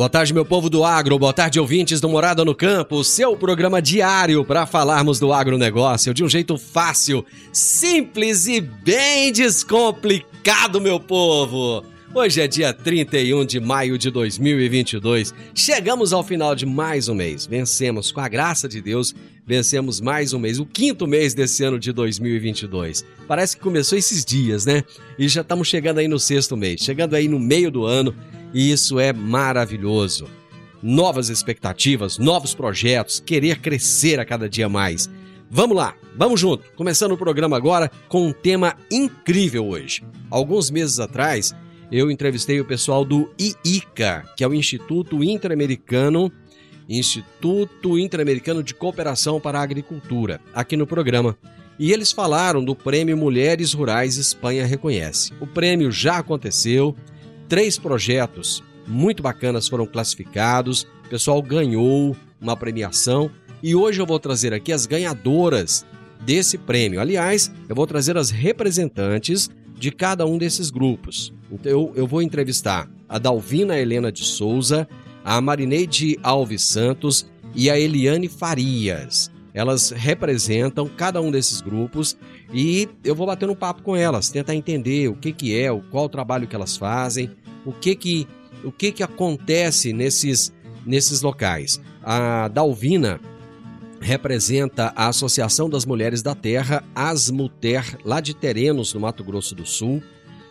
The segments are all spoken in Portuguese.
Boa tarde, meu povo do agro. Boa tarde, ouvintes do Morada no Campo. Seu programa diário para falarmos do agronegócio de um jeito fácil, simples e bem descomplicado, meu povo. Hoje é dia 31 de maio de 2022. Chegamos ao final de mais um mês. Vencemos, com a graça de Deus, vencemos mais um mês, o quinto mês desse ano de 2022. Parece que começou esses dias, né? E já estamos chegando aí no sexto mês, chegando aí no meio do ano e isso é maravilhoso. Novas expectativas, novos projetos, querer crescer a cada dia mais. Vamos lá, vamos junto. Começando o programa agora com um tema incrível hoje. Alguns meses atrás, eu entrevistei o pessoal do IICA, que é o Instituto Interamericano Instituto Interamericano de Cooperação para a Agricultura, aqui no programa. E eles falaram do Prêmio Mulheres Rurais Espanha Reconhece. O prêmio já aconteceu, Três projetos muito bacanas foram classificados, o pessoal ganhou uma premiação e hoje eu vou trazer aqui as ganhadoras desse prêmio. Aliás, eu vou trazer as representantes de cada um desses grupos. Então, eu, eu vou entrevistar a Dalvina Helena de Souza, a Marineide Alves Santos e a Eliane Farias. Elas representam cada um desses grupos e eu vou bater um papo com elas, tentar entender o que, que é, qual o trabalho que elas fazem, o que que, o que, que acontece nesses, nesses locais. A Dalvina representa a Associação das Mulheres da Terra, Asmuter, lá de Terenos, no Mato Grosso do Sul.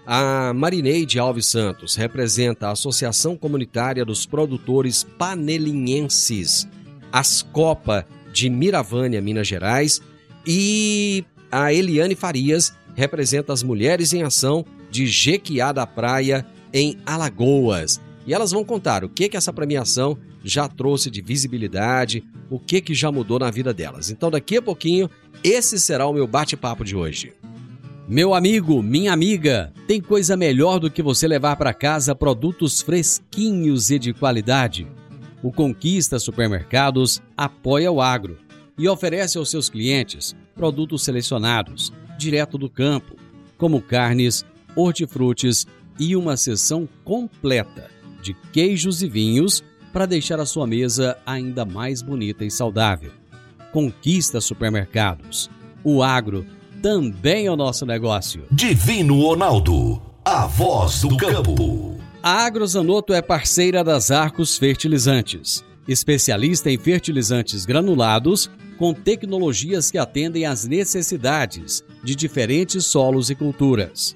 A Marineide Alves Santos representa a Associação Comunitária dos Produtores Panelinhenses, Ascopa de Miravânia, Minas Gerais. E a Eliane Farias representa as Mulheres em Ação de Jequiá da Praia, em Alagoas. E elas vão contar o que que essa premiação já trouxe de visibilidade, o que que já mudou na vida delas. Então daqui a pouquinho esse será o meu bate-papo de hoje. Meu amigo, minha amiga, tem coisa melhor do que você levar para casa produtos fresquinhos e de qualidade. O Conquista Supermercados apoia o agro e oferece aos seus clientes produtos selecionados, direto do campo, como carnes, hortifrutis e uma seção completa de queijos e vinhos para deixar a sua mesa ainda mais bonita e saudável. Conquista supermercados. O agro também é o nosso negócio. Divino Ronaldo, a voz do campo. A Agrozanoto é parceira das Arcos Fertilizantes, especialista em fertilizantes granulados com tecnologias que atendem às necessidades de diferentes solos e culturas.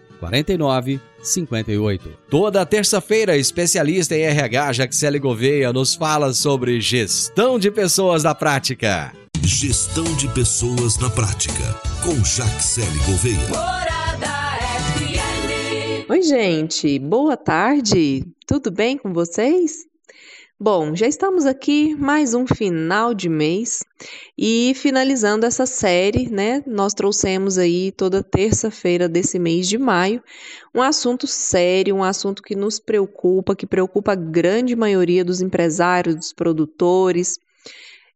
49 58. Toda terça-feira, especialista em RH Jaxele Gouveia nos fala sobre gestão de pessoas na prática. Gestão de pessoas na prática, com Jaxele Gouveia. Oi, gente, boa tarde, tudo bem com vocês? Bom, já estamos aqui mais um final de mês e finalizando essa série, né? Nós trouxemos aí toda terça-feira desse mês de maio um assunto sério, um assunto que nos preocupa, que preocupa a grande maioria dos empresários, dos produtores.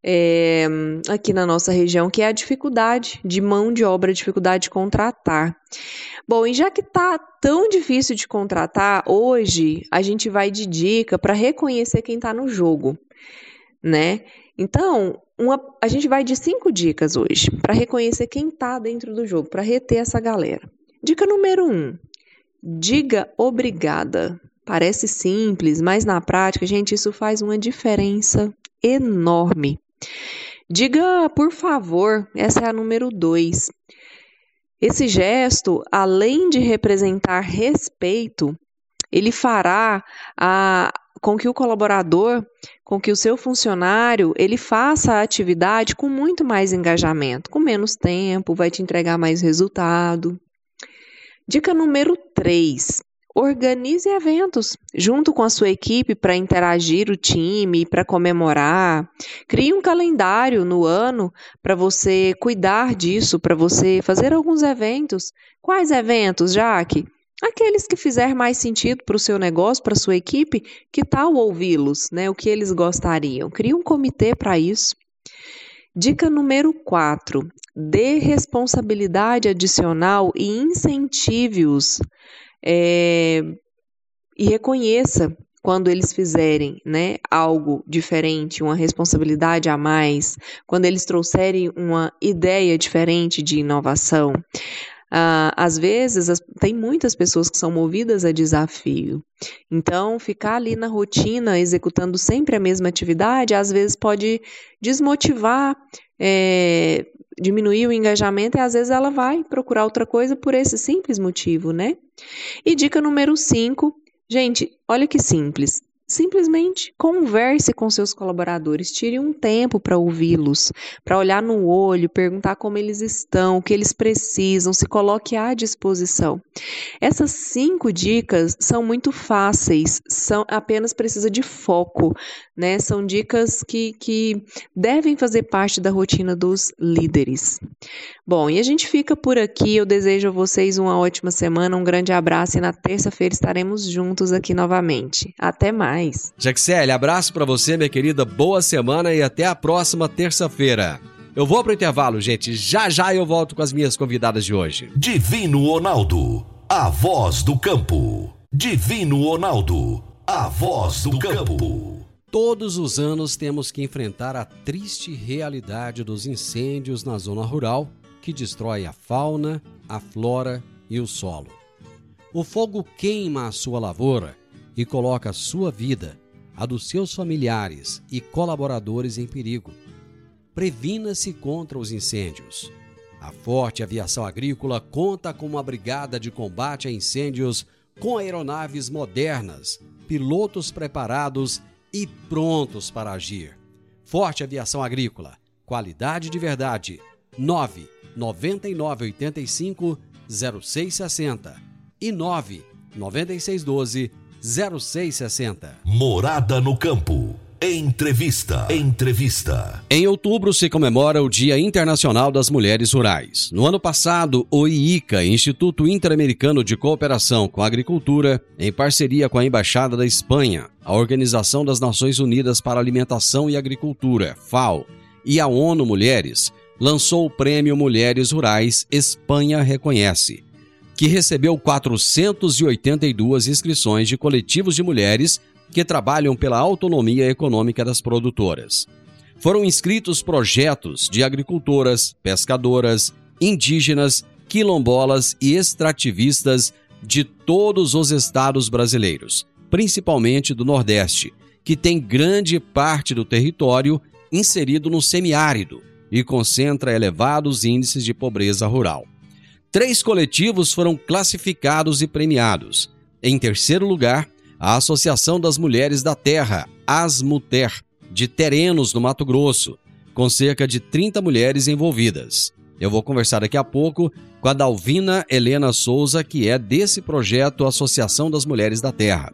É, aqui na nossa região, que é a dificuldade de mão de obra, dificuldade de contratar. Bom, e já que tá tão difícil de contratar, hoje a gente vai de dica para reconhecer quem está no jogo, né? Então, uma, a gente vai de cinco dicas hoje para reconhecer quem está dentro do jogo, para reter essa galera. Dica número um: diga obrigada. Parece simples, mas na prática, gente, isso faz uma diferença enorme. Diga por favor, essa é a número dois. Esse gesto, além de representar respeito, ele fará a, com que o colaborador, com que o seu funcionário, ele faça a atividade com muito mais engajamento, com menos tempo, vai te entregar mais resultado. Dica número 3. Organize eventos junto com a sua equipe para interagir o time, para comemorar. Crie um calendário no ano para você cuidar disso, para você fazer alguns eventos. Quais eventos, Jaque? Aqueles que fizer mais sentido para o seu negócio, para a sua equipe, que tal ouvi-los, né? O que eles gostariam? Crie um comitê para isso. Dica número 4: dê responsabilidade adicional e incentive-os é, e reconheça quando eles fizerem né, algo diferente, uma responsabilidade a mais, quando eles trouxerem uma ideia diferente de inovação. Ah, às vezes, as, tem muitas pessoas que são movidas a desafio. Então, ficar ali na rotina, executando sempre a mesma atividade, às vezes pode desmotivar, é, diminuir o engajamento e às vezes ela vai procurar outra coisa por esse simples motivo, né? E dica número 5, gente, olha que simples. Simplesmente converse com seus colaboradores, tire um tempo para ouvi-los, para olhar no olho, perguntar como eles estão, o que eles precisam, se coloque à disposição. Essas cinco dicas são muito fáceis, são apenas precisa de foco, né? São dicas que, que devem fazer parte da rotina dos líderes. Bom, e a gente fica por aqui. Eu desejo a vocês uma ótima semana, um grande abraço e na terça-feira estaremos juntos aqui novamente. Até mais. Jaxele, abraço para você, minha querida. Boa semana e até a próxima terça-feira. Eu vou pro intervalo, gente. Já já eu volto com as minhas convidadas de hoje. Divino Ronaldo, a voz do campo. Divino Ronaldo, a voz do campo. Todos os anos temos que enfrentar a triste realidade dos incêndios na zona rural que destrói a fauna, a flora e o solo. O fogo queima a sua lavoura e coloca a sua vida, a dos seus familiares e colaboradores em perigo. Previna-se contra os incêndios. A Forte Aviação Agrícola conta com uma brigada de combate a incêndios com aeronaves modernas, pilotos preparados e prontos para agir. Forte Aviação Agrícola, qualidade de verdade. 9 9985 0660 e 9 9612 0660. Morada no campo. Entrevista. Entrevista. Em outubro se comemora o Dia Internacional das Mulheres Rurais. No ano passado, o IICA, Instituto Interamericano de Cooperação com a Agricultura, em parceria com a Embaixada da Espanha, a Organização das Nações Unidas para Alimentação e Agricultura, FAO, e a ONU Mulheres, lançou o Prêmio Mulheres Rurais Espanha Reconhece que recebeu 482 inscrições de coletivos de mulheres que trabalham pela autonomia econômica das produtoras. Foram inscritos projetos de agricultoras, pescadoras, indígenas, quilombolas e extrativistas de todos os estados brasileiros, principalmente do Nordeste, que tem grande parte do território inserido no semiárido e concentra elevados índices de pobreza rural. Três coletivos foram classificados e premiados. Em terceiro lugar, a Associação das Mulheres da Terra, Asmuter, de Terenos, no Mato Grosso, com cerca de 30 mulheres envolvidas. Eu vou conversar daqui a pouco com a Dalvina Helena Souza, que é desse projeto Associação das Mulheres da Terra.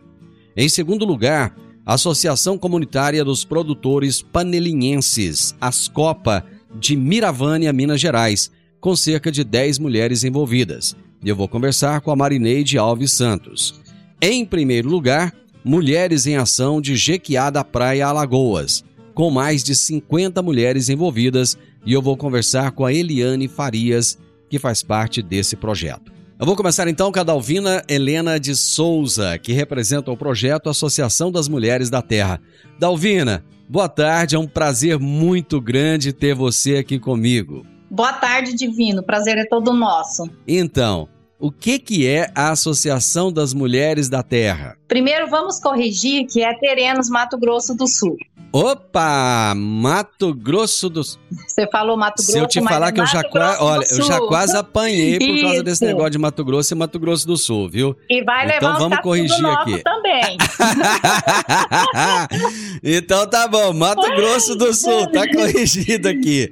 Em segundo lugar, a Associação Comunitária dos Produtores Panelinhenses, Ascopa, de Miravânia, Minas Gerais, com cerca de 10 mulheres envolvidas. Eu vou conversar com a Marineide Alves Santos. Em primeiro lugar, Mulheres em Ação de Jequiá da Praia Alagoas, com mais de 50 mulheres envolvidas, e eu vou conversar com a Eliane Farias, que faz parte desse projeto. Eu vou começar então com a Dalvina Helena de Souza, que representa o projeto Associação das Mulheres da Terra. Dalvina, boa tarde, é um prazer muito grande ter você aqui comigo. Boa tarde, Divino, prazer é todo nosso. Então, o que, que é a Associação das Mulheres da Terra? Primeiro, vamos corrigir que é Terenos Mato Grosso do Sul. Opa! Mato Grosso do Sul. Você falou Mato Grosso, Se eu te falar é que eu já, Grosso olha, eu já quase apanhei por causa Isso. desse negócio de Mato Grosso e Mato Grosso do Sul, viu? E vai Então levar vamos uns corrigir aqui. também. então tá bom, Mato Grosso do Sul, tá corrigido aqui.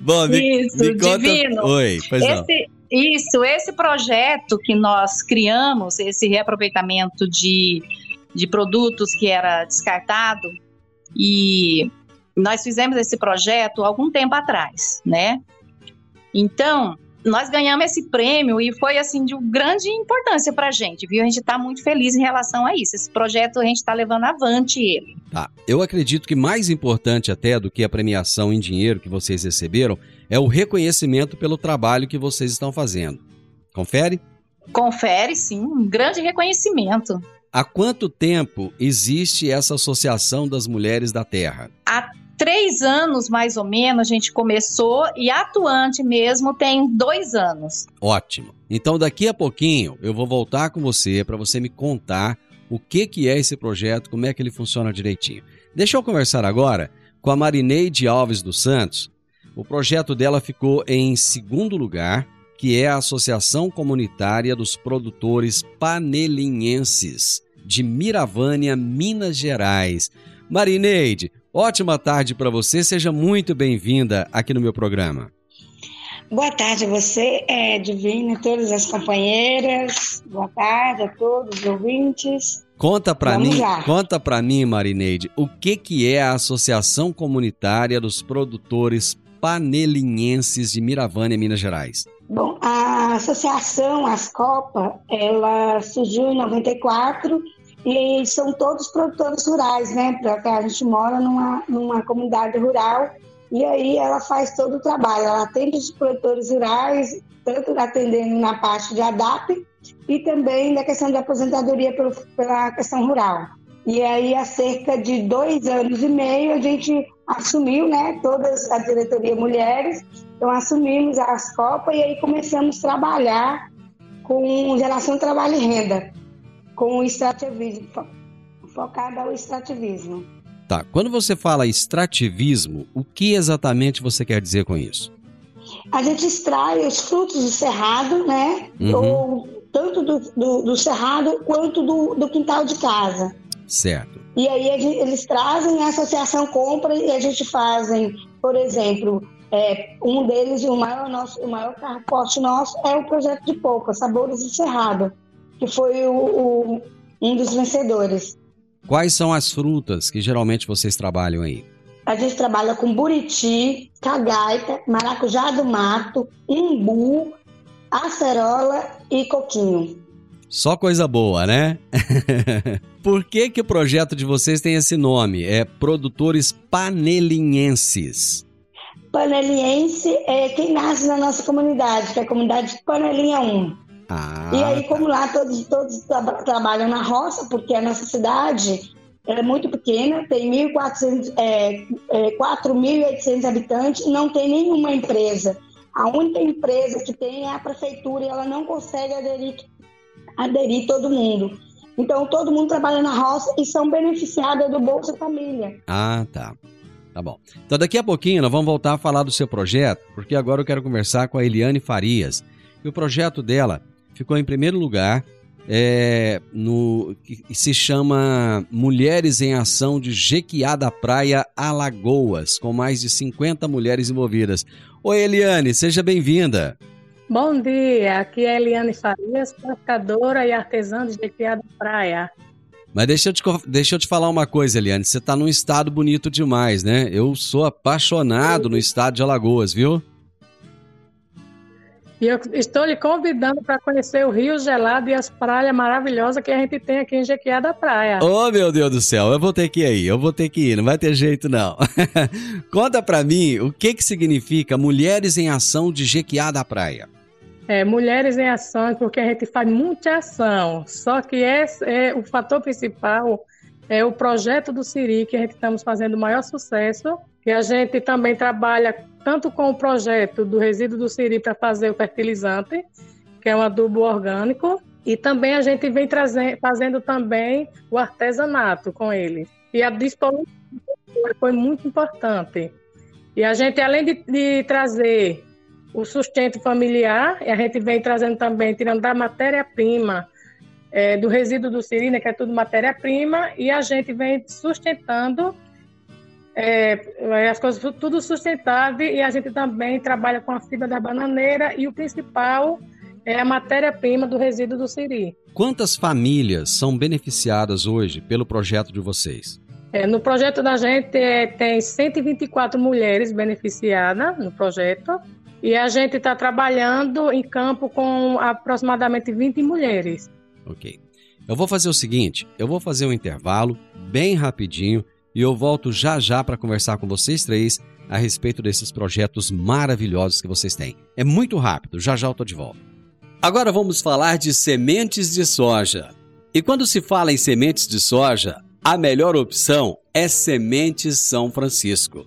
Bom, me, Isso, me conta. divino. Oi, pois não. Isso, esse projeto que nós criamos, esse reaproveitamento de, de produtos que era descartado, e nós fizemos esse projeto algum tempo atrás, né? Então, nós ganhamos esse prêmio e foi assim de grande importância para a gente, viu? A gente está muito feliz em relação a isso. Esse projeto a gente está levando avante ele. Tá. Eu acredito que mais importante até do que a premiação em dinheiro que vocês receberam é o reconhecimento pelo trabalho que vocês estão fazendo. Confere? Confere, sim, um grande reconhecimento. Há quanto tempo existe essa Associação das Mulheres da Terra? Há três anos, mais ou menos, a gente começou e atuante mesmo tem dois anos. Ótimo. Então daqui a pouquinho eu vou voltar com você para você me contar o que que é esse projeto, como é que ele funciona direitinho. Deixa eu conversar agora com a Marineide Alves dos Santos. O projeto dela ficou em segundo lugar, que é a Associação Comunitária dos Produtores Panelinhenses de Miravânia, Minas Gerais. Marineide, ótima tarde para você, seja muito bem-vinda aqui no meu programa. Boa tarde a você, é, todas as companheiras. Boa tarde a todos os ouvintes. Conta para mim, lá. conta para mim, Marineide, o que que é a Associação Comunitária dos Produtores Panelinhenses de Miravânia, Minas Gerais? Bom, a associação Ascopa, ela surgiu em 94 e são todos produtores rurais, né? Porque a gente mora numa, numa comunidade rural e aí ela faz todo o trabalho. Ela atende os produtores rurais, tanto atendendo na parte de ADAP e também na questão de aposentadoria pelo- pela questão rural. E aí, há cerca de dois anos e meio, a gente assumiu, né, toda a diretoria Mulheres, então assumimos a Ascopa e aí começamos a trabalhar com geração trabalho e renda, com o extrativismo, fo- focado ao extrativismo. Tá, quando você fala extrativismo, o que exatamente você quer dizer com isso? A gente extrai os frutos do cerrado, né, Uhum. ou tanto do, do- do cerrado quanto do- do quintal de casa. Certo. E aí eles trazem, a associação compra e a gente fazem, por exemplo, é, um deles, o maior, nosso, o maior carro forte nosso é o projeto de polpa, Sabores do Cerrado, que foi o, o- um dos vencedores. Quais são as frutas que geralmente vocês trabalham aí? A gente trabalha com buriti, cagaita, maracujá do mato, umbu, acerola e coquinho. Só coisa boa, né? Por que que o projeto de vocês tem esse nome? É Produtores Panelinhenses. Paneliense é quem nasce na nossa comunidade, que é a comunidade Panelinha 1. Ah, E aí, como lá todos, todos tra- trabalham na roça, porque a nossa cidade ela é muito pequena, tem 1.400, é, é, 4.800 habitantes, não tem nenhuma empresa. A única empresa que tem é a prefeitura e ela não consegue aderir, aderir todo mundo. Então, todo mundo trabalha na roça e são beneficiadas do Bolsa Família. Ah, tá. Tá bom. Então daqui a pouquinho nós vamos voltar a falar do seu projeto, porque agora eu quero conversar com a Eliane Farias. E o projeto dela ficou em primeiro lugar é, no que se chama Mulheres em Ação de Jequiá da Praia, Alagoas, com mais de 50 mulheres envolvidas. Oi, Eliane, seja bem-vinda. Bom dia, aqui é Eliane Farias, pescadora e artesã de Jequiá da Praia. Mas deixa eu, te, deixa eu te falar uma coisa, Eliane. Você tá num estado bonito demais, né? Eu sou apaixonado no estado de Alagoas, viu? E eu estou lhe convidando para conhecer o Rio Gelado e as praias maravilhosas que a gente tem aqui em Jequiá da Praia. Oh, meu Deus do céu, eu vou ter que ir aí, eu vou ter que ir, não vai ter jeito não. Conta para mim o que que significa Mulheres em Ação de Jequiá da Praia. É, mulheres em ação, porque a gente faz muita ação. Só que esse é o fator principal é o projeto do Siri, que a gente estamos fazendo o maior sucesso. E a gente também trabalha tanto com o projeto do resíduo do Siri para fazer o fertilizante, que é um adubo orgânico, e também a gente vem trazendo, fazendo também o artesanato com ele. E a disponibilidade foi muito importante. E a gente, além de, de trazer o sustento familiar, a gente vem trazendo também, tirando da matéria-prima, é, do resíduo do siri, né, que é tudo matéria-prima, e a gente vem sustentando é, as coisas tudo sustentável e a gente também trabalha com a fibra da bananeira e o principal é a matéria-prima do resíduo do siri. Quantas famílias são beneficiadas hoje pelo projeto de vocês? É, no projeto da gente é, tem 124 mulheres beneficiadas no projeto e a gente está trabalhando em campo com aproximadamente 20 mulheres. Ok. Eu vou fazer o seguinte: eu vou fazer um intervalo bem rapidinho e eu volto já já para conversar com vocês três a respeito desses projetos maravilhosos que vocês têm. É muito rápido, já já eu tô de volta. Agora vamos falar de sementes de soja. E quando se fala em sementes de soja, a melhor opção é Sementes São Francisco.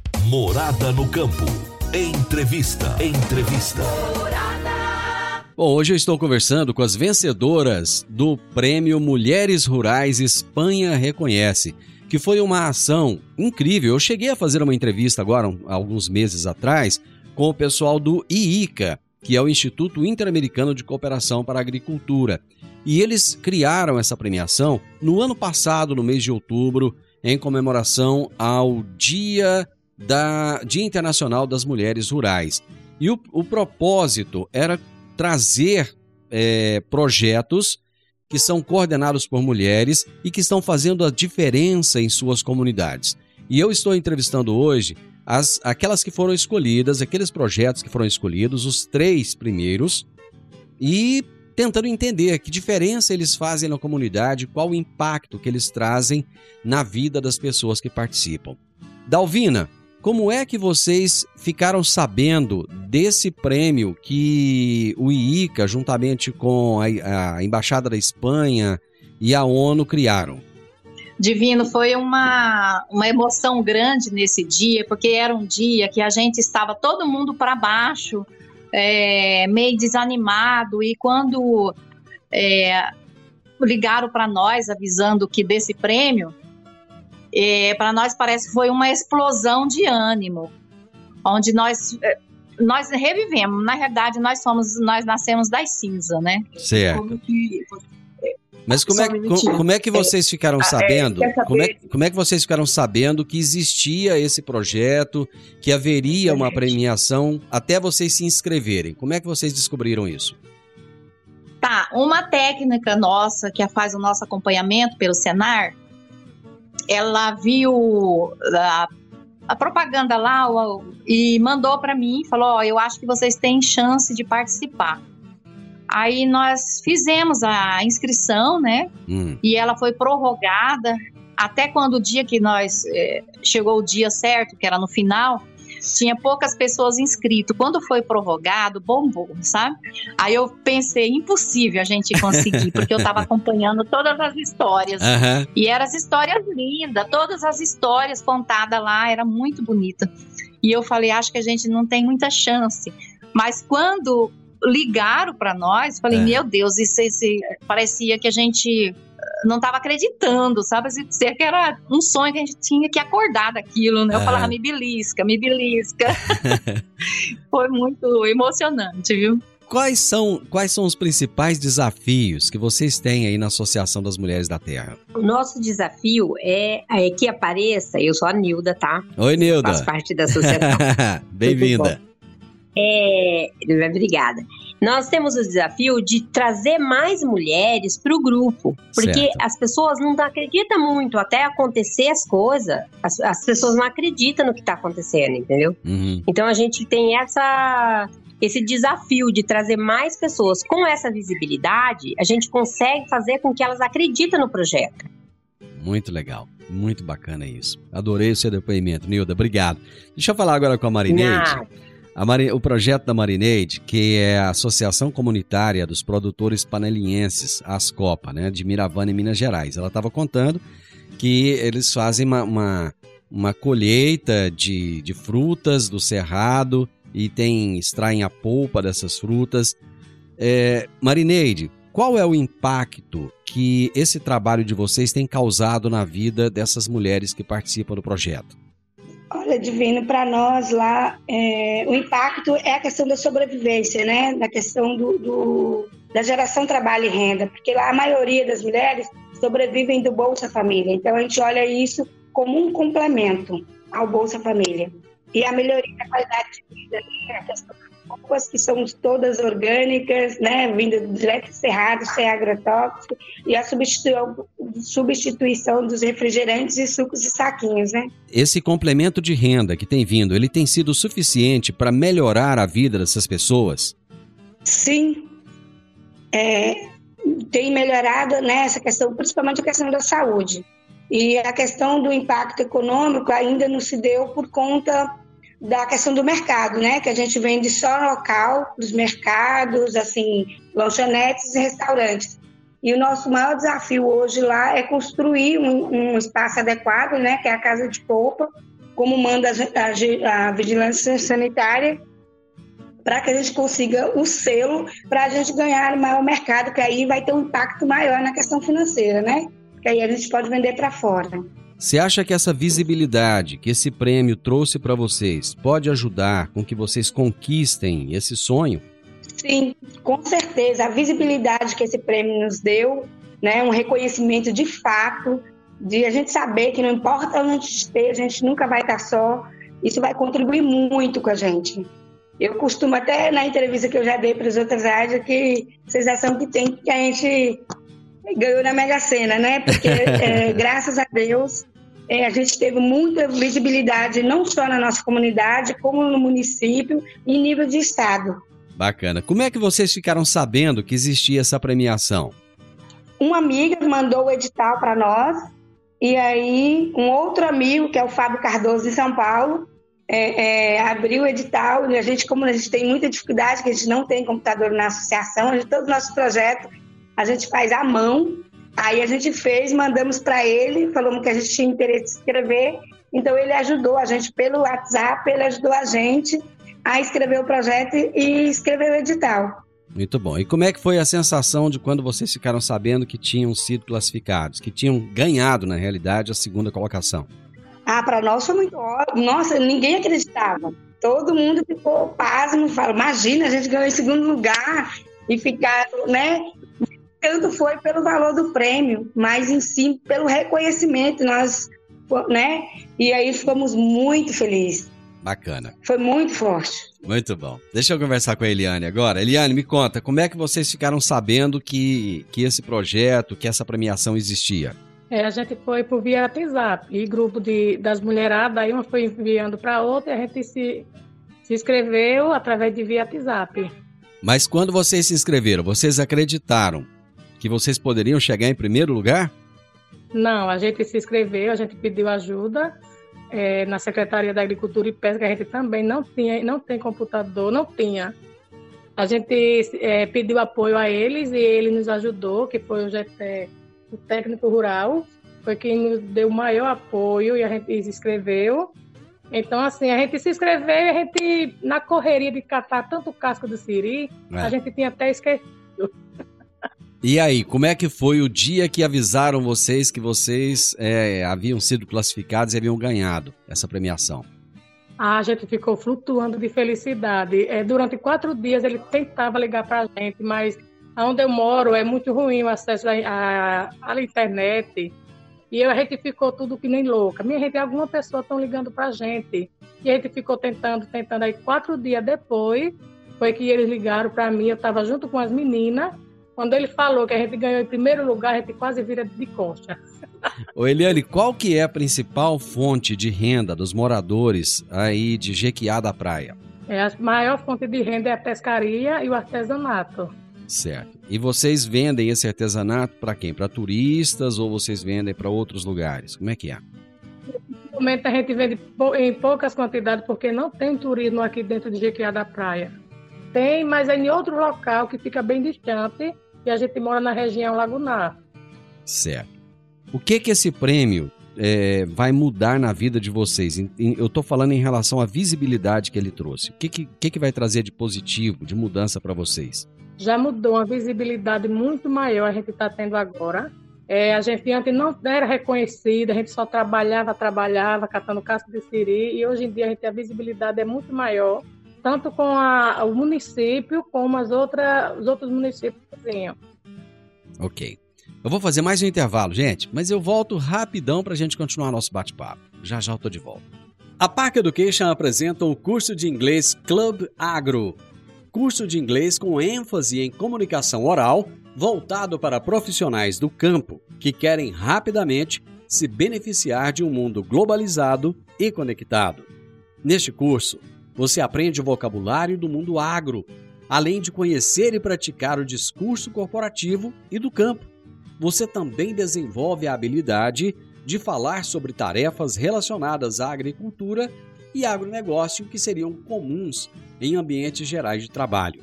Morada no campo. Entrevista. Entrevista. Bom, hoje eu estou conversando com as vencedoras do Prêmio Mulheres Rurais Espanha Reconhece, que foi uma ação incrível. Eu cheguei a fazer uma entrevista agora, alguns meses atrás, com o pessoal do IICA, que é o Instituto Interamericano de Cooperação para a Agricultura. E eles criaram essa premiação no ano passado, no mês de outubro, em comemoração ao Dia da Dia Internacional das Mulheres Rurais. E o, o propósito era trazer é, projetos que são coordenados por mulheres e que estão fazendo a diferença em suas comunidades. E eu estou entrevistando hoje as, aquelas que foram escolhidas, aqueles projetos que foram escolhidos, os três primeiros, e tentando entender que diferença eles fazem na comunidade, qual o impacto que eles trazem na vida das pessoas que participam. Dalvina, como é que vocês ficaram sabendo desse prêmio que o IICA, juntamente com a, a Embaixada da Espanha e a ONU, criaram? Divino, foi uma, uma emoção grande nesse dia, porque era um dia que a gente estava todo mundo para baixo, é, meio desanimado, e quando é, ligaram para nós avisando que desse prêmio, é, para nós parece que foi uma explosão de ânimo, onde nós é, nós revivemos. Na realidade, nós somos nós nascemos das cinzas, né? Certo. Mas como é, como, como é que vocês ficaram ah, é, sabendo? Como é, como é que vocês ficaram sabendo que existia esse projeto, que haveria uma premiação até vocês se inscreverem? Como é que vocês descobriram isso? Tá, uma técnica nossa que faz o nosso acompanhamento pelo Senar, ela viu a, a propaganda lá e mandou para mim, falou: "Ó, eu acho que vocês têm chance de participar. Aí nós fizemos a inscrição, né? Hum, e ela foi prorrogada até quando o dia que nós eh, chegou o dia certo, que era no final, tinha poucas pessoas inscritas. Quando foi prorrogado, bombou, sabe? Aí eu pensei, impossível a gente conseguir, porque eu estava acompanhando todas as histórias. aham. E eram as histórias lindas, todas as histórias contadas lá, era muito bonita. E eu falei, acho que a gente não tem muita chance. Mas quando ligaram para nós, falei, É. meu Deus, isso, esse, parecia que a gente não estava acreditando, sabe? Assim, dizer que era um sonho que a gente tinha que acordar daquilo, né? Eu Aham. falava, me belisca, me belisca. Foi muito emocionante, viu? Quais são, quais são os principais desafios que vocês têm aí na Associação das Mulheres da Terra? O nosso desafio é, é que apareça, eu sou a Nilda, tá? Oi, Nilda. Faço parte da associação. Bem-vinda. É, obrigada. Nós temos o desafio de trazer mais mulheres para o grupo, porque Certo. as pessoas não acreditam muito até acontecer as coisas. As, as pessoas não acreditam no que está acontecendo, entendeu? Uhum. Então a gente tem essa esse desafio de trazer mais pessoas com essa visibilidade, a gente consegue fazer com que elas acreditem no projeto. Muito legal. Muito bacana isso. Adorei o seu depoimento, Nilda. Obrigado. Deixa eu falar agora com a Marineide. A Mari- O projeto da Marineide, que é a Associação Comunitária dos Produtores Panelienses, Ascopa, né, de Miravana, em Minas Gerais. Ela estava contando que eles fazem uma, uma, uma colheita de, de frutas do cerrado e tem, extraem a polpa dessas frutas. É, Marineide, qual é o impacto que esse trabalho de vocês tem causado na vida dessas mulheres que participam do projeto? Olha, Divino, para nós lá, é, o impacto é a questão da sobrevivência, né? Da questão do, do- da geração trabalho e renda, porque lá a maioria das mulheres sobrevivem do Bolsa Família. Então a gente olha isso como um complemento ao Bolsa Família. E a melhoria da qualidade de vida, né? a questão roupas, que são todas orgânicas, né? Vindas direto do cerrado, sem agrotóxico, e a substituição, dos refrigerantes e sucos e saquinhos, né? Esse complemento de renda que tem vindo, ele tem sido suficiente para melhorar a vida dessas pessoas? Sim, é, tem melhorado nessa questão, principalmente a questão da saúde. E a questão do impacto econômico ainda não se deu por conta da questão do mercado, né? Que a gente vende só local, dos mercados, assim, lanchonetes e restaurantes. E o nosso maior desafio hoje lá é construir um, um espaço adequado, né? Que é a casa de polpa, como manda a, a, a vigilância sanitária, para que a gente consiga o selo para a gente ganhar maior mercado, que aí vai ter um impacto maior na questão financeira, né? Que aí a gente pode vender para fora. Você acha que essa visibilidade que esse prêmio trouxe para vocês pode ajudar com que vocês conquistem esse sonho? Sim, com certeza. A visibilidade que esse prêmio nos deu, né, um reconhecimento de fato, de a gente saber que não importa onde a esteja, a gente nunca vai estar só. Isso vai contribuir muito com a gente. Eu costumo até na entrevista que eu já dei para as outras rádios que sensação que tem que a gente ganhou na Mega Sena, né? Porque é, graças a Deus é, a gente teve muita visibilidade não só na nossa comunidade, como no município e em nível de estado. Bacana. Como é que vocês ficaram sabendo que existia essa premiação? Uma amiga mandou o edital para nós e aí um outro amigo, que é o Fábio Cardoso de São Paulo, é, é, abriu o edital e a gente, como a gente tem muita dificuldade, que a gente não tem computador na associação, a gente, todo o nosso projeto a gente faz à mão. Aí a gente fez, mandamos para ele, falamos que a gente tinha interesse em escrever. Então ele ajudou a gente pelo WhatsApp, ele ajudou a gente a escrever o projeto e escrever o edital. Muito bom. E como é que foi a sensação de quando vocês ficaram sabendo que tinham sido classificados, que tinham ganhado, na realidade, a segunda colocação? Ah, para nós foi muito ótimo. Nossa, ninguém acreditava. Todo mundo ficou pasmo, fala, imagina, a gente ganhou em segundo lugar e ficar, né? Tanto foi pelo valor do prêmio, mas em si pelo reconhecimento, nós, né? E aí ficamos muito felizes. Bacana. Foi muito forte. Muito bom. Deixa eu conversar com a Eliane agora. Eliane, me conta, como é que vocês ficaram sabendo que, que esse projeto, que essa premiação existia? É, a gente foi por via WhatsApp e grupo de, das mulheradas, aí uma foi enviando para outra e a gente se, se inscreveu através de via WhatsApp. Mas quando vocês se inscreveram, vocês acreditaram que vocês poderiam chegar em primeiro lugar? Não, a gente se inscreveu, a gente pediu ajuda é, na Secretaria da Agricultura e Pesca, a gente também não tinha, não tem computador, não tinha. A gente é, pediu apoio a eles e ele nos ajudou, que foi o GT, o técnico rural, foi quem nos deu o maior apoio e a gente se inscreveu. Então, assim, a gente se inscreveu e a gente, na correria de catar tanto casco do siri, É. a gente tinha até esquecido. E aí, como é que foi o dia que avisaram vocês que vocês é, haviam sido classificados e haviam ganhado essa premiação? A gente ficou flutuando de felicidade. É, durante quatro dias ele tentava ligar para a gente, mas onde eu moro é muito ruim o acesso à, internet. E a gente ficou tudo que nem louca. Minha gente, alguma pessoa estão ligando para a gente. E a gente ficou tentando, tentando. Aí quatro dias depois foi que eles ligaram para mim. Eu estava junto com as meninas. Quando ele falou que a gente ganhou em primeiro lugar, a gente quase vira de costa. Ô Eliane, qual que é a principal fonte de renda dos moradores aí de Jequiá da Praia? É, a maior fonte de renda é a pescaria e o artesanato. Certo. E vocês vendem esse artesanato para quem? Para turistas ou vocês vendem para outros lugares? Como é que é? No momento a gente vende em poucas quantidades porque não tem turismo aqui dentro de Jequiá da Praia. Tem, mas é em outro local que fica bem distante e a gente mora na região lagunar. Certo. O que que esse prêmio é, vai mudar na vida de vocês? Eu estou falando em relação à visibilidade que ele trouxe. O que que, que que vai trazer de positivo, de mudança para vocês? Já mudou uma visibilidade muito maior a gente está tendo agora. É, a gente antes não era reconhecida, a gente só trabalhava, trabalhava, catando casco de siri, e hoje em dia a, gente, a visibilidade é muito maior, tanto com a- o município como as outras, os outros municípios vizinhos. Ok. Eu vou fazer mais um intervalo, gente, mas eu volto rapidão para a gente continuar nosso bate-papo. Já já eu tô de volta. A Park Education apresenta o curso de inglês Club Agro. Curso de inglês com ênfase em comunicação oral, voltado para profissionais do campo que querem rapidamente se beneficiar de um mundo globalizado e conectado. Neste curso, você aprende o vocabulário do mundo agro, além de conhecer e praticar o discurso corporativo e do campo. Você também desenvolve a habilidade de falar sobre tarefas relacionadas à agricultura e agronegócio que seriam comuns em ambientes gerais de trabalho.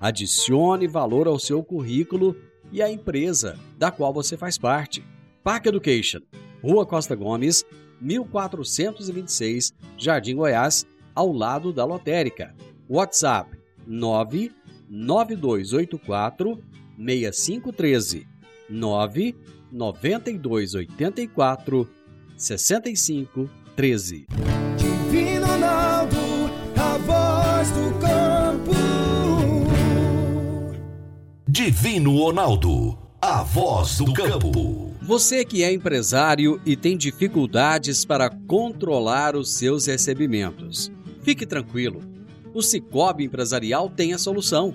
Adicione valor ao seu currículo e à empresa da qual você faz parte. Park Education, Rua Costa Gomes, 1426, Jardim Goiás, ao lado da lotérica. WhatsApp 99284 6513 99284 6513. Divino Ronaldo, a voz do campo. Divino Ronaldo, a voz do campo. Você que é empresário e tem dificuldades para controlar os seus recebimentos, fique tranquilo. O Cicobi Empresarial tem a solução.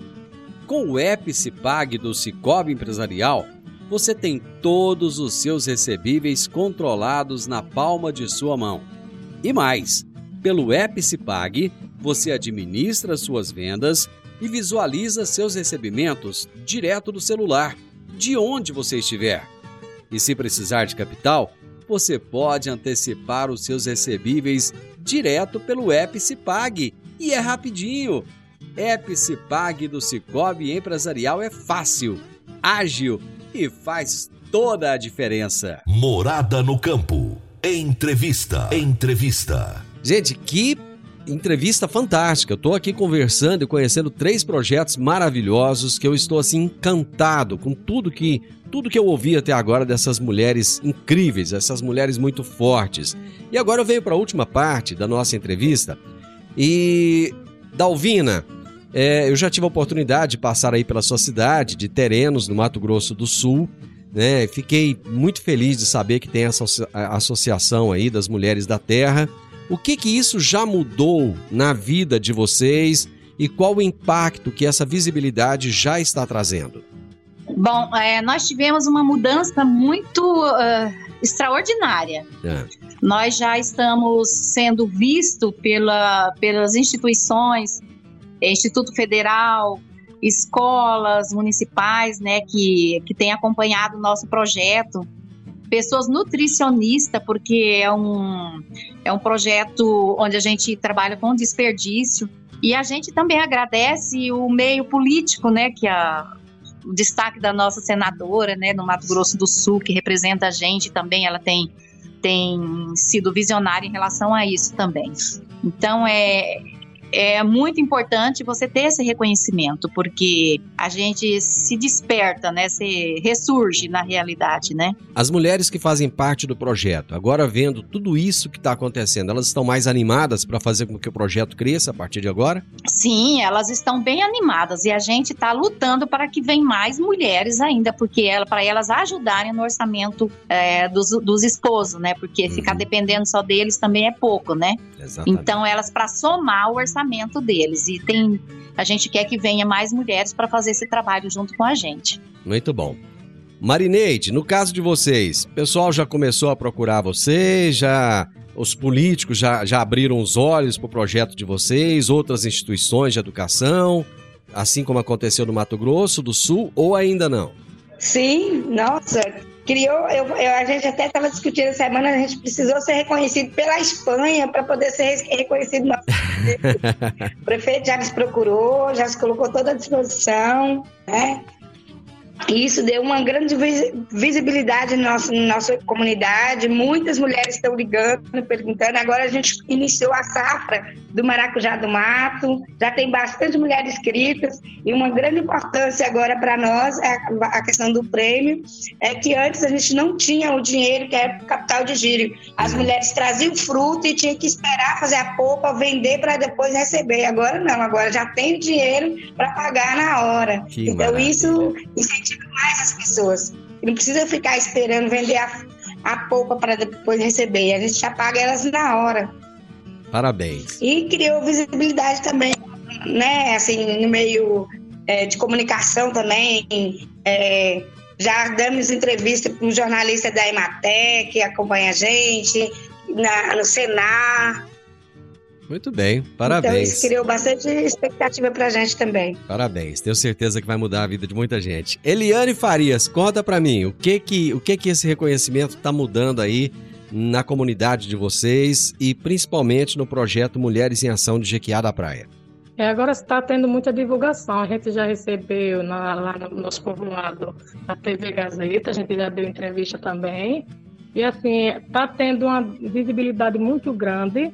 Com o app do Cicobi Empresarial, você tem todos os seus recebíveis controlados na palma de sua mão. E mais, pelo app você administra suas vendas e visualiza seus recebimentos direto do celular, de onde você estiver. E se precisar de capital, você pode antecipar os seus recebíveis direto pelo app Cipag. E é rapidinho. App Cipag do Cicobi Empresarial é fácil, ágil e faz toda a diferença. Morada no campo. Entrevista. Entrevista. Gente, que entrevista fantástica. Eu estou aqui conversando e conhecendo três projetos maravilhosos que eu estou assim encantado com tudo que tudo que eu ouvi até agora dessas mulheres incríveis, essas mulheres muito fortes. E agora eu venho para a última parte da nossa entrevista e Dalvina, é, eu já tive a oportunidade de passar aí pela sua cidade, de Terenos, no Mato Grosso do Sul. Né? Fiquei muito feliz de saber que tem essa associação aí das mulheres da terra. O que que isso já mudou na vida de vocês e qual o impacto que essa visibilidade já está trazendo? Bom, é, nós tivemos uma mudança muito uh, extraordinária. É. Nós já estamos sendo vistos pela, pelas instituições, Instituto Federal, escolas municipais, né, que, que têm acompanhado o nosso projeto, pessoas nutricionistas, porque é um, é um projeto onde a gente trabalha com desperdício, e a gente também agradece o meio político, né, que a, o destaque da nossa senadora, né, no Mato Grosso do Sul, que representa a gente também, ela tem, tem sido visionária em relação a isso também. Então, é, é muito importante você ter esse reconhecimento, porque a gente se desperta, né? Se ressurge na realidade, né? As mulheres que fazem parte do projeto, agora vendo tudo isso que está acontecendo, elas estão mais animadas para fazer com que o projeto cresça a partir de agora? Sim, elas estão bem animadas e a gente está lutando para que venham mais mulheres ainda, porque ela, para elas ajudarem no orçamento é, dos, dos esposos, né? Porque Uhum. ficar dependendo só deles também é pouco, né? Exatamente. Então, elas para somar o orçamento deles. E tem. A gente quer que venha mais mulheres para fazer esse trabalho junto com a gente. Muito bom. Marineide, no caso de vocês, o pessoal já começou a procurar vocês, já os políticos já, já abriram os olhos para o projeto de vocês, outras instituições de educação, assim como aconteceu no Mato Grosso do Sul, ou ainda não? Sim, nossa, criou. Eu, eu- a gente até estava discutindo essa semana, a gente precisou ser reconhecido pela Espanha para poder ser reconhecido. o prefeito já nos procurou, já se colocou toda à disposição, né? E isso deu uma grande vis- visibilidade na nossa, na nossa comunidade. Muitas mulheres estão ligando, perguntando. Agora a gente iniciou a safra do maracujá do mato. Já tem bastante mulheres inscritas. E uma grande importância agora para nós é a, questão do prêmio. É que antes a gente não tinha o dinheiro que era o capital de giro. As mulheres traziam fruto e tinha que esperar fazer a polpa, vender para depois receber. Agora não, agora já tem o dinheiro para pagar na hora. Que então maravilha. isso incentiva mais as pessoas. Não precisa ficar esperando vender a, a polpa para depois receber. A gente já paga elas na hora. Parabéns. E criou visibilidade também, né? Assim, no meio é, de comunicação também. É, já damos entrevista para um jornalista da Ematec, que acompanha a gente, na, no Senar. Muito bem, Então parabéns. isso criou bastante expectativa para a gente também. Parabéns, tenho certeza que vai mudar a vida de muita gente. Eliane Farias, conta pra mim, o que que, o que que esse reconhecimento tá mudando aí na comunidade de vocês e principalmente no projeto Mulheres em Ação de Jequiá da Praia? É, agora está tendo muita divulgação. A gente já recebeu na- lá no nosso povoado a TV Gazeta, a gente já deu entrevista também. E assim, está tendo uma visibilidade muito grande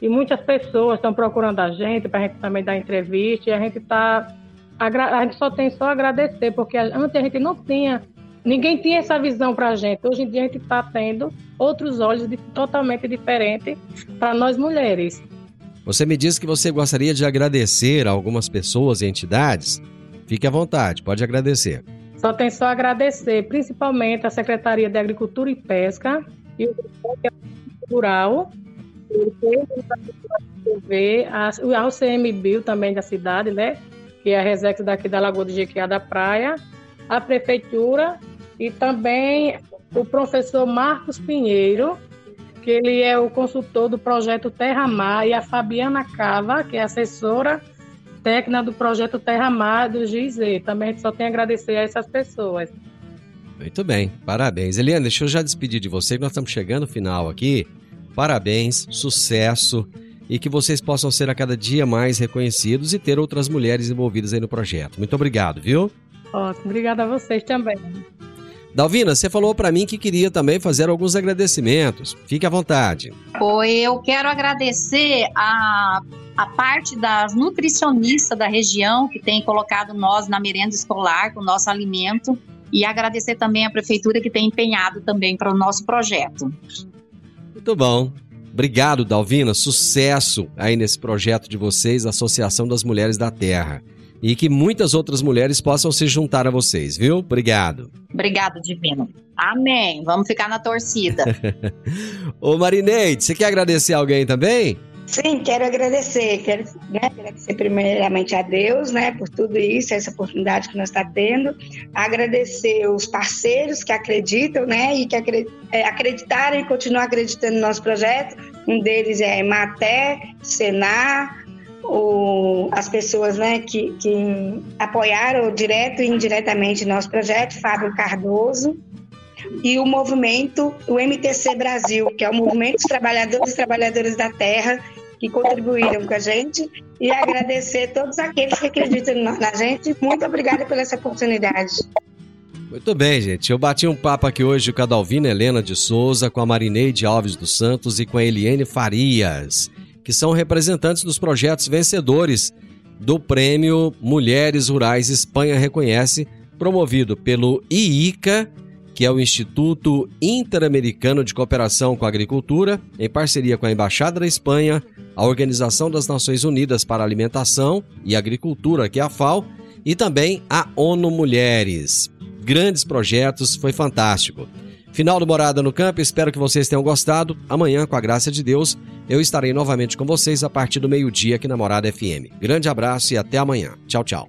e muitas pessoas estão procurando a gente para a gente também dar entrevista. E a gente tá a gente só tem só agradecer, porque antes a gente não tinha, ninguém tinha essa visão para a gente. Hoje em dia a gente está tendo outros olhos de- totalmente diferentes para nós mulheres. Você me disse que você gostaria de agradecer a algumas pessoas e entidades. Fique à vontade, pode agradecer. Só tem só agradecer, principalmente a Secretaria de Agricultura e Pesca e o Ministério Rural, TV, a- ao CMBio também da cidade, né? Que é a Resex daqui da Lagoa de Jequiá da Praia, a Prefeitura e também o professor Marcos Pinheiro, que ele é o consultor do projeto Terra Mar, e a Fabiana Cava, que é assessora técnica do projeto Terra Mar do GIZ. Também a gente só tem a agradecer a essas pessoas. Muito bem, parabéns. Eliane, deixa eu já despedir de você, que nós estamos chegando no final aqui. Parabéns, sucesso e que vocês possam ser a cada dia mais reconhecidos e ter outras mulheres envolvidas aí no projeto. Muito obrigado, viu? Ótimo, obrigada a vocês também. Dalvina, você falou para mim que queria também fazer alguns agradecimentos. Fique à vontade. Oi, eu quero agradecer a, a parte das nutricionistas da região que tem colocado nós na merenda escolar com o nosso alimento e agradecer também a prefeitura que tem empenhado também para o nosso projeto. Muito bom. Obrigado, Dalvina. Sucesso aí nesse projeto de vocês, Associação das Mulheres da Terra. E que muitas outras mulheres possam se juntar a vocês, viu? Obrigado. Obrigado, Divino. Amém. Vamos ficar na torcida. Ô Marineide, você quer agradecer alguém também? Sim, quero agradecer, quero né, agradecer primeiramente a Deus, né, por tudo isso, essa oportunidade que nós estamos tendo, agradecer os parceiros que acreditam, né, e que é, acreditaram e continuam acreditando no nosso projeto, um deles é Maté, Senar, o, as pessoas né, que, que apoiaram direto e indiretamente nosso projeto, Fábio Cardoso, e o movimento, o MTC Brasil, que é o Movimento dos Trabalhadores e Trabalhadoras da Terra, que contribuíram com a gente e agradecer todos aqueles que acreditam na gente. Muito obrigada pela essa oportunidade. Muito bem, gente. Eu bati um papo aqui hoje com a Dalvina Helena de Souza, com a Marineide Alves dos Santos e com a Eliane Farias, que são representantes dos projetos vencedores do Prêmio Mulheres Rurais Espanha Reconhece, promovido pelo IICA que é o Instituto Interamericano de Cooperação com a Agricultura, em parceria com a Embaixada da Espanha, a Organização das Nações Unidas para Alimentação e Agricultura, que é a FAO, e também a ONU Mulheres. Grandes projetos, foi fantástico. Final do Morada no Campo, espero que vocês tenham gostado. Amanhã, com a graça de Deus, eu estarei novamente com vocês a partir do meio-dia aqui na Morada FM. Grande abraço e até amanhã. Tchau, tchau.